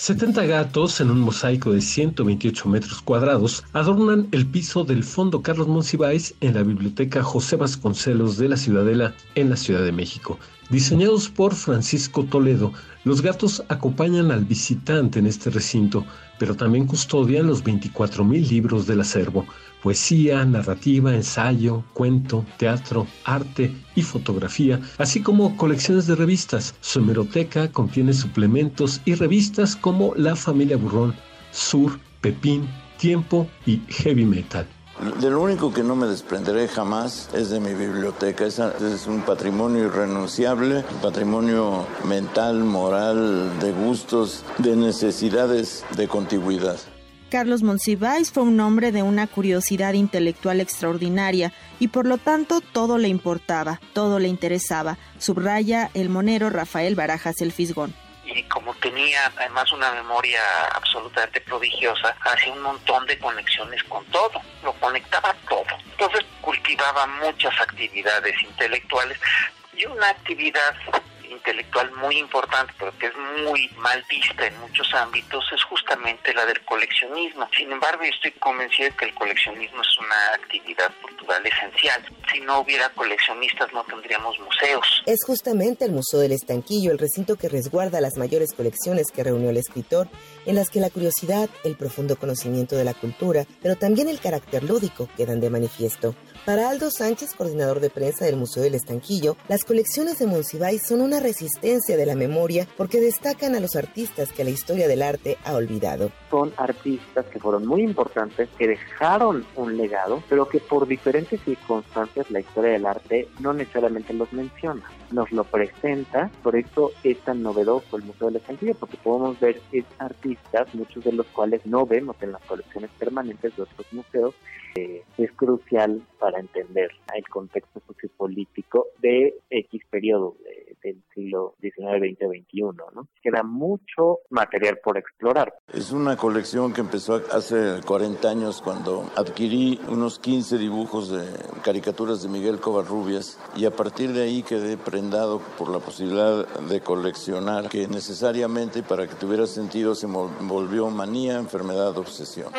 70 gatos en un mosaico de 128 metros cuadrados adornan el piso del Fondo Carlos Monsiváis en la Biblioteca José Vasconcelos de la Ciudadela en la Ciudad de México. Diseñados por Francisco Toledo, los gatos acompañan al visitante en este recinto, pero también custodian los 24.000 libros del acervo, poesía, narrativa, ensayo, cuento, teatro, arte y fotografía, así como colecciones de revistas. Su hemeroteca contiene suplementos y revistas como La Familia Burrón, Sur, Pepín, Tiempo y Heavy Metal. De lo único que no me desprenderé jamás es de mi biblioteca. Es, es un patrimonio irrenunciable, patrimonio mental, moral, de gustos, de necesidades, de contigüidad. Carlos Monsiváis fue un hombre de una curiosidad intelectual extraordinaria y por lo tanto todo le importaba, todo le interesaba, subraya el monero Rafael Barajas el Fisgón y como tenía además una memoria absolutamente prodigiosa, hacía un montón de conexiones con todo, lo conectaba todo. Entonces cultivaba muchas actividades intelectuales y una actividad intelectual muy importante, pero que es muy mal vista en muchos ámbitos, es justamente la del coleccionismo. Sin embargo, yo estoy convencido de que el coleccionismo es una actividad cultural esencial. Si no hubiera coleccionistas, no tendríamos museos. Es justamente el Museo del Estanquillo el recinto que resguarda las mayores colecciones que reunió el escritor, en las que la curiosidad, el profundo conocimiento de la cultura, pero también el carácter lúdico quedan de manifiesto. Para Aldo Sánchez, coordinador de prensa del Museo del Estanquillo, las colecciones de Monsiváis son una resistencia de la memoria porque destacan a los artistas que la historia del arte ha olvidado. Son artistas que fueron muy importantes, que dejaron un legado, pero que por diferentes circunstancias la historia del arte no necesariamente los menciona. Nos lo presenta, por eso es tan novedoso el Museo del Estanquillo, porque podemos ver artistas, muchos de los cuales no vemos en las colecciones permanentes de otros museos, eh, es crucial para entender el contexto sociopolítico de X periodo del siglo XIX, XX, XXI. ¿no? Queda mucho material por explorar. Es una colección que empezó hace 40 años cuando adquirí unos 15 dibujos de caricaturas de Miguel Covarrubias y a partir de ahí quedé prendado por la posibilidad de coleccionar que necesariamente para que tuviera sentido se volvió manía, enfermedad, obsesión.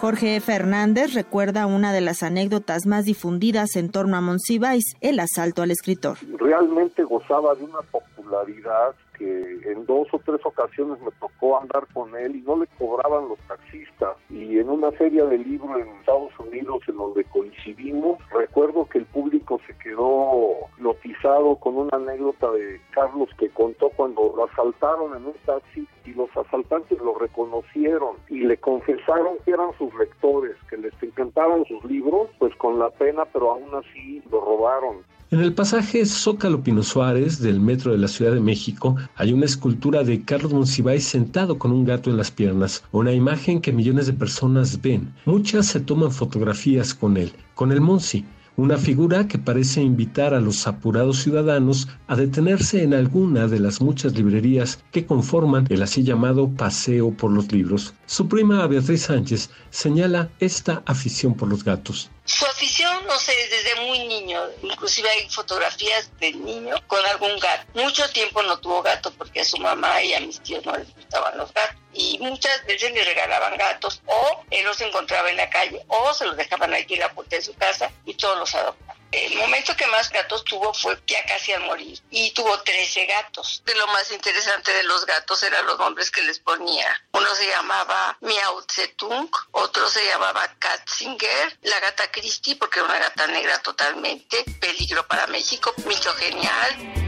Jorge Fernández recuerda una de las anécdotas más difundidas en torno a Monsiváis, el asalto al escritor. Realmente gozaba de una popularidad que en dos o tres ocasiones me tocó andar con él y no le cobraban los taxistas. Y en una feria de libros en Estados Unidos en donde coincidimos, recuerdo que el público se quedó notizado con una anécdota de Carlos que contó cuando lo asaltaron en un taxi y los asaltantes lo reconocieron y le confesaron que eran sus lectores, que les encantaban sus libros, pues con la pena, pero aún así lo robaron. En el pasaje Zócalo Pino Suárez del metro de la Ciudad de México hay una escultura de Carlos Monsiváis sentado con un gato en las piernas, una imagen que millones de personas ven. Muchas se toman fotografías con él, con el Monsi, una figura que parece invitar a los apurados ciudadanos a detenerse en alguna de las muchas librerías que conforman el así llamado paseo por los libros. Su prima Beatriz Sánchez señala esta afición por los gatos. Su afición, no sé, desde muy niño, inclusive hay fotografías del niño con algún gato. Mucho tiempo no tuvo gato porque a su mamá y a mis tíos no les gustaban los gatos. Y muchas veces le regalaban gatos o él los encontraba en la calle o se los dejaban aquí en la puerta de su casa y todos los adoptaban. El momento que más gatos tuvo fue ya casi al morir y tuvo 13 gatos. De lo más interesante de los gatos eran los nombres que les ponía. Uno se llamaba Miao Tsetung, otro se llamaba Katzinger, la gata Christie porque era una gata negra totalmente, peligro para México, Micho Genial.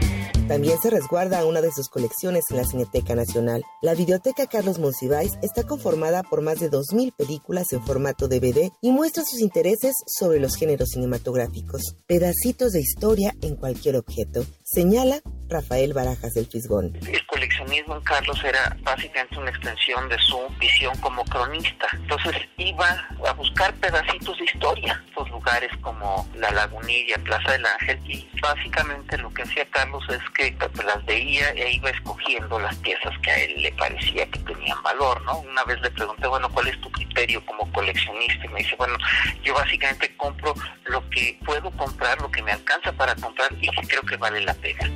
También se resguarda una de sus colecciones en la Cineteca Nacional. La Biblioteca Carlos Monsiváis está conformada por más de 2.000 películas en formato DVD y muestra sus intereses sobre los géneros cinematográficos. Pedacitos de historia en cualquier objeto. Señala Rafael Barajas del Fisgón. El coleccionismo en Carlos era básicamente una extensión de su visión como cronista. Entonces iba a buscar pedacitos de historia, estos lugares como La Lagunilla, Plaza del Ángel, y básicamente lo que hacía Carlos es que las veía e iba escogiendo las piezas que a él le parecía que tenían valor, ¿no? Una vez le pregunté, bueno, ¿cuál es tu criterio como coleccionista? Y me dice, bueno, yo básicamente compro lo que puedo comprar, lo que me alcanza para comprar y que creo que vale la pena.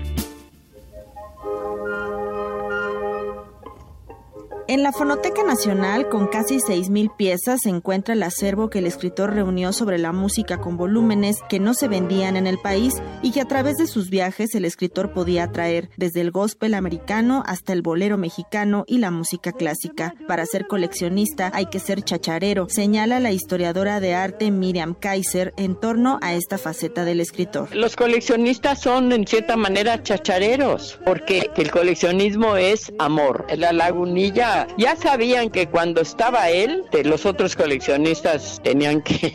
En la Fonoteca Nacional, con casi 6.000 piezas, se encuentra el acervo que el escritor reunió sobre la música con volúmenes que no se vendían en el país y que a través de sus viajes el escritor podía traer, desde el gospel americano hasta el bolero mexicano y la música clásica. Para ser coleccionista hay que ser chacharero, señala la historiadora de arte Miriam Kaiser en torno a esta faceta del escritor. Los coleccionistas son en cierta manera chachareros, porque el coleccionismo es amor. La lagunilla ya sabían que cuando estaba él, los otros coleccionistas tenían que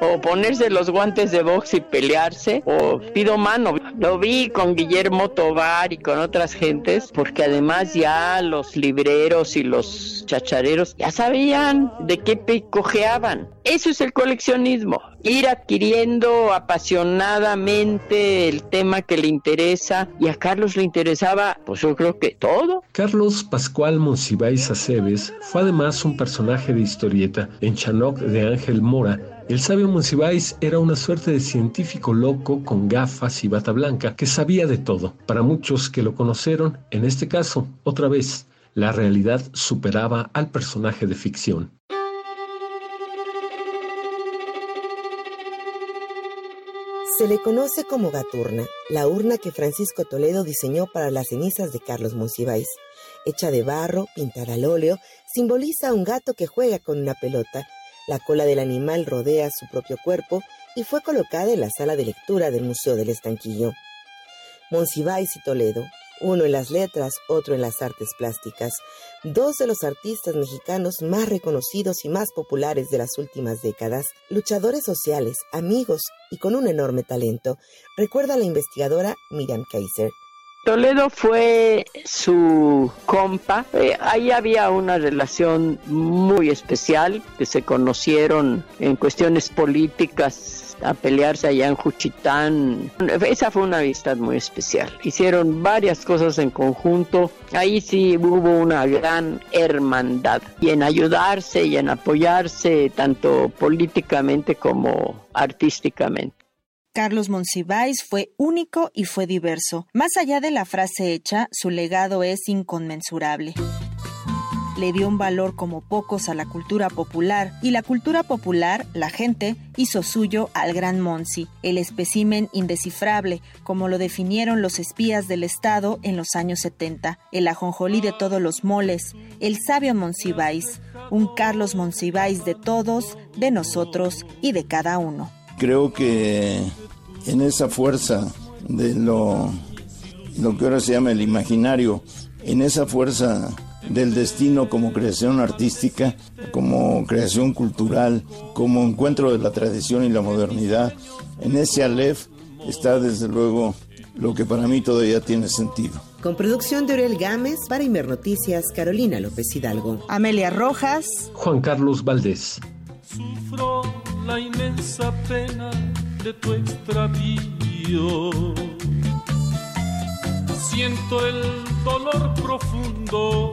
ponerse los guantes de box y pelearse o pido mano. Lo vi con Guillermo Tobar y con otras gentes porque además ya los libreros y los chachareros ya sabían de qué cojeaban. Eso es el coleccionismo, ir adquiriendo apasionadamente el tema que le interesa y a Carlos le interesaba, pues yo creo que todo. Carlos Pascual Monsiváis Aceves fue además un personaje de historieta en Chanoc de Ángel Mora el sabio Monsiváis era una suerte de científico loco con gafas y bata blanca que sabía de todo. Para muchos que lo conocieron, en este caso, otra vez, la realidad superaba al personaje de ficción. Se le conoce como Gaturna, la urna que Francisco Toledo diseñó para las cenizas de Carlos Monsiváis. Hecha de barro, pintada al óleo, simboliza a un gato que juega con una pelota. La cola del animal rodea su propio cuerpo y fue colocada en la sala de lectura del Museo del Estanquillo. Monsiváis y Toledo uno en las letras, otro en las artes plásticas, dos de los artistas mexicanos más reconocidos y más populares de las últimas décadas, luchadores sociales, amigos y con un enorme talento, recuerda la investigadora Miriam Kaiser. Toledo fue su compa. Eh, ahí había una relación muy especial, que se conocieron en cuestiones políticas a pelearse allá en Juchitán. Esa fue una amistad muy especial. Hicieron varias cosas en conjunto. Ahí sí hubo una gran hermandad y en ayudarse y en apoyarse tanto políticamente como artísticamente. Carlos Monsiváis fue único y fue diverso. Más allá de la frase hecha, su legado es inconmensurable. Le dio un valor como pocos a la cultura popular y la cultura popular, la gente, hizo suyo al gran Monsi, el espécimen indescifrable, como lo definieron los espías del Estado en los años 70, el ajonjolí de todos los moles, el sabio Monsiváis, un Carlos Monsiváis de todos, de nosotros y de cada uno. Creo que en esa fuerza de lo, lo que ahora se llama el imaginario, en esa fuerza del destino como creación artística, como creación cultural, como encuentro de la tradición y la modernidad, en ese Aleph está desde luego lo que para mí todavía tiene sentido. Con producción de Uriel Gámez, para Imer Noticias, Carolina López Hidalgo. Amelia Rojas. Juan Carlos Valdés. Sufro la inmensa pena de tu extravío. Siento el dolor profundo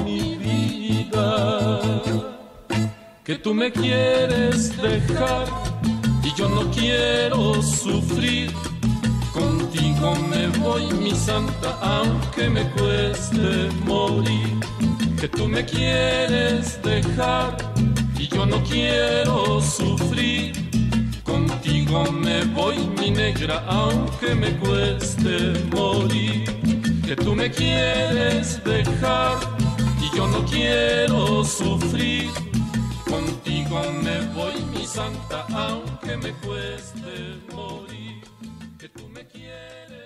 Que tú me quieres dejar y yo no quiero sufrir. Contigo me voy, mi santa, aunque me cueste morir. Que tú me quieres dejar y yo no quiero sufrir. Contigo me voy, mi negra, aunque me cueste morir. Que tú me quieres dejar y yo no quiero sufrir. Contigo me voy, mi santa, aunque me cueste morir. Que tú me quieres.